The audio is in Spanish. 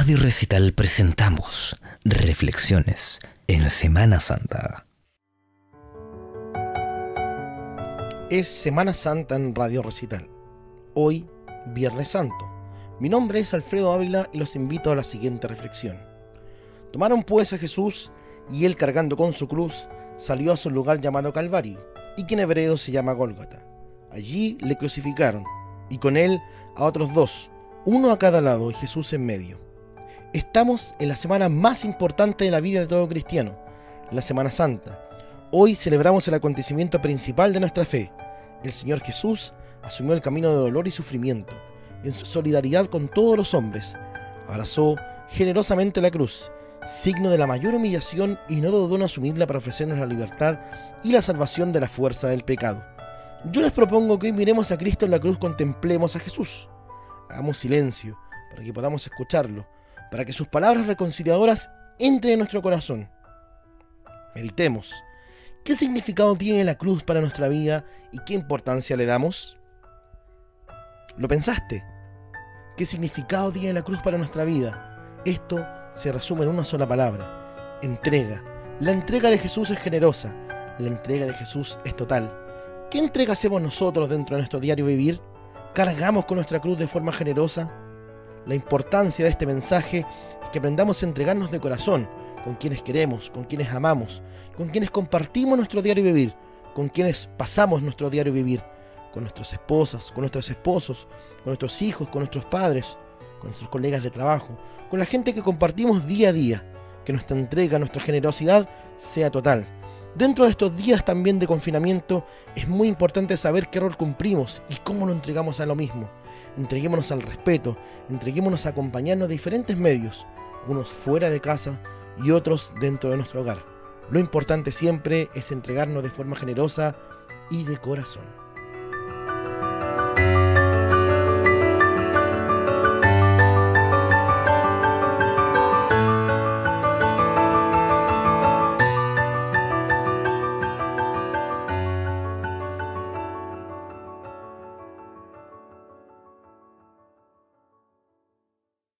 Radio Recital presentamos Reflexiones en Semana Santa. Es Semana Santa en Radio Recital. Hoy, Viernes Santo. Mi nombre es Alfredo Ávila y los invito a la siguiente reflexión. Tomaron pues a Jesús y él cargando con su cruz salió a su lugar llamado Calvario y que en hebreo se llama Gólgota. Allí le crucificaron y con él a otros dos, uno a cada lado y Jesús en medio. Estamos en la semana más importante de la vida de todo cristiano, la Semana Santa. Hoy celebramos el acontecimiento principal de nuestra fe. El Señor Jesús asumió el camino de dolor y sufrimiento. En su solidaridad con todos los hombres, abrazó generosamente la cruz, signo de la mayor humillación y no dudó en asumirla para ofrecernos la libertad y la salvación de la fuerza del pecado. Yo les propongo que hoy miremos a Cristo en la cruz, contemplemos a Jesús. Hagamos silencio para que podamos escucharlo para que sus palabras reconciliadoras entren en nuestro corazón. Meditemos. ¿Qué significado tiene la cruz para nuestra vida y qué importancia le damos? ¿Lo pensaste? ¿Qué significado tiene la cruz para nuestra vida? Esto se resume en una sola palabra. Entrega. La entrega de Jesús es generosa. La entrega de Jesús es total. ¿Qué entrega hacemos nosotros dentro de nuestro diario vivir? ¿Cargamos con nuestra cruz de forma generosa? La importancia de este mensaje es que aprendamos a entregarnos de corazón con quienes queremos, con quienes amamos, con quienes compartimos nuestro diario vivir, con quienes pasamos nuestro diario vivir, con nuestras esposas, con nuestros esposos, con nuestros hijos, con nuestros padres, con nuestros colegas de trabajo, con la gente que compartimos día a día, que nuestra entrega, nuestra generosidad sea total. Dentro de estos días también de confinamiento es muy importante saber qué rol cumplimos y cómo lo entregamos a lo mismo entreguémonos al respeto, entreguémonos a acompañarnos de diferentes medios, unos fuera de casa y otros dentro de nuestro hogar. Lo importante siempre es entregarnos de forma generosa y de corazón.